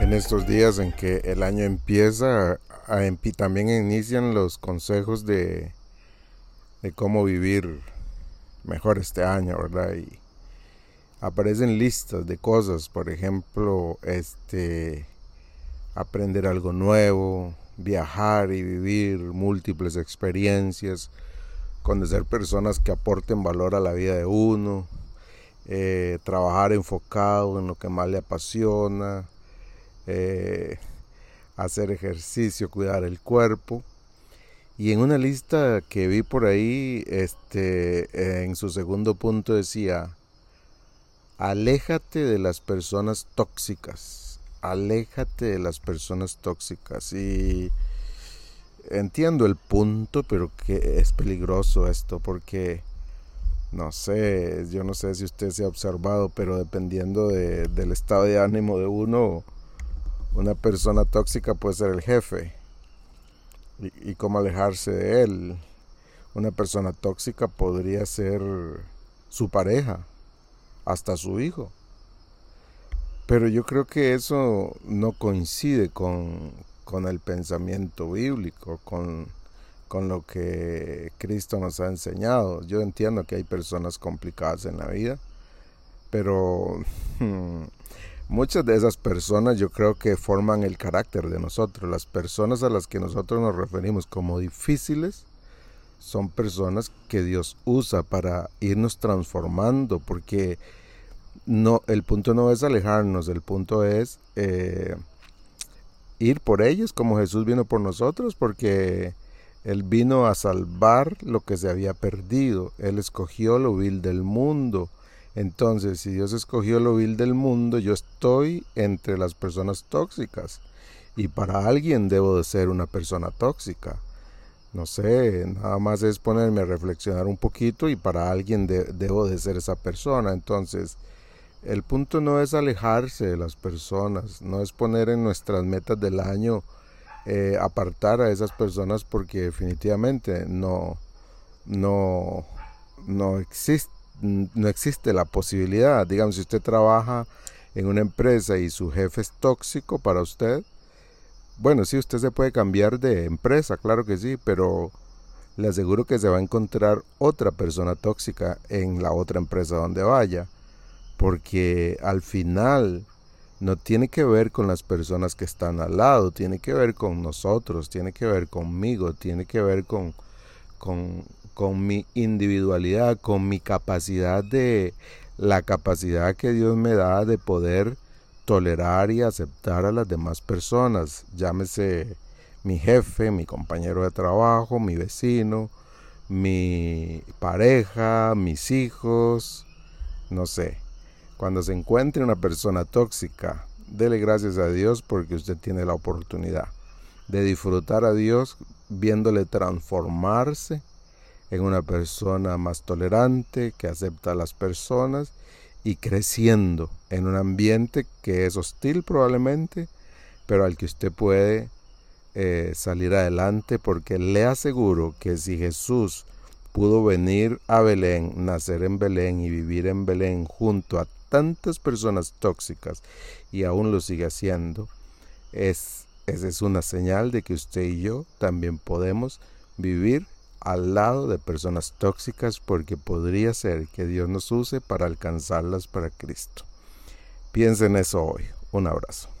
En estos días en que el año empieza, también inician los consejos de, de cómo vivir mejor este año, ¿verdad? Y aparecen listas de cosas, por ejemplo, este aprender algo nuevo, viajar y vivir múltiples experiencias, conocer personas que aporten valor a la vida de uno, eh, trabajar enfocado en lo que más le apasiona, eh, hacer ejercicio, cuidar el cuerpo. Y en una lista que vi por ahí, este, en su segundo punto decía, aléjate de las personas tóxicas, aléjate de las personas tóxicas. Y entiendo el punto, pero que es peligroso esto, porque no sé, yo no sé si usted se ha observado, pero dependiendo del estado de ánimo de uno, una persona tóxica puede ser el jefe y, cómo alejarse de él. Una persona tóxica podría ser su pareja, hasta su hijo. Pero yo creo que eso no coincide con, con el pensamiento bíblico, con, con, lo que Cristo nos ha enseñado. Yo entiendo que hay personas complicadas en la vida, pero Muchas de esas personas yo creo que forman el carácter de nosotros. Las personas a las que nosotros nos referimos como difíciles son personas que Dios usa para irnos transformando, porque no, el punto no es alejarnos, el punto es eh, ir por ellos como Jesús vino por nosotros, porque Él vino a salvar lo que se había perdido, Él escogió lo vil del mundo entonces, si Dios escogió lo vil del mundo, yo estoy entre las personas tóxicas. Y para alguien debo de ser una persona tóxica. No sé, nada más es ponerme a reflexionar un poquito y para alguien debo de ser esa persona. Entonces, el punto no es alejarse de las personas, no es poner en nuestras metas del año eh, apartar a esas personas porque definitivamente no, no, no no existe la posibilidad. Digamos, si usted trabaja en una empresa y su jefe es tóxico para usted, bueno, sí, usted se puede cambiar de empresa, claro que sí, pero le aseguro que se va a encontrar otra persona tóxica en la otra empresa donde vaya, porque al final no tiene que ver con las personas que están al lado, tiene que ver con nosotros, tiene que ver conmigo, tiene que ver con, con con mi individualidad, con mi capacidad de, la capacidad que Dios me da de poder tolerar y aceptar a las demás personas, llámese mi jefe, mi compañero de trabajo, mi vecino, mi pareja, mis hijos, no sé. Cuando se encuentre una persona tóxica, dele gracias a Dios porque usted tiene la oportunidad de disfrutar a Dios viéndole transformarse en una persona más tolerante, que acepta a las personas y creciendo en un ambiente que es hostil probablemente, pero al que usted puede eh, salir adelante porque le aseguro que si Jesús pudo venir a Belén, nacer en Belén y vivir en Belén junto a tantas personas tóxicas y aún lo sigue haciendo, es, esa es una señal de que usted y yo también podemos vivir al lado de personas tóxicas porque podría ser que Dios nos use para alcanzarlas para Cristo. Piensen en eso hoy. Un abrazo.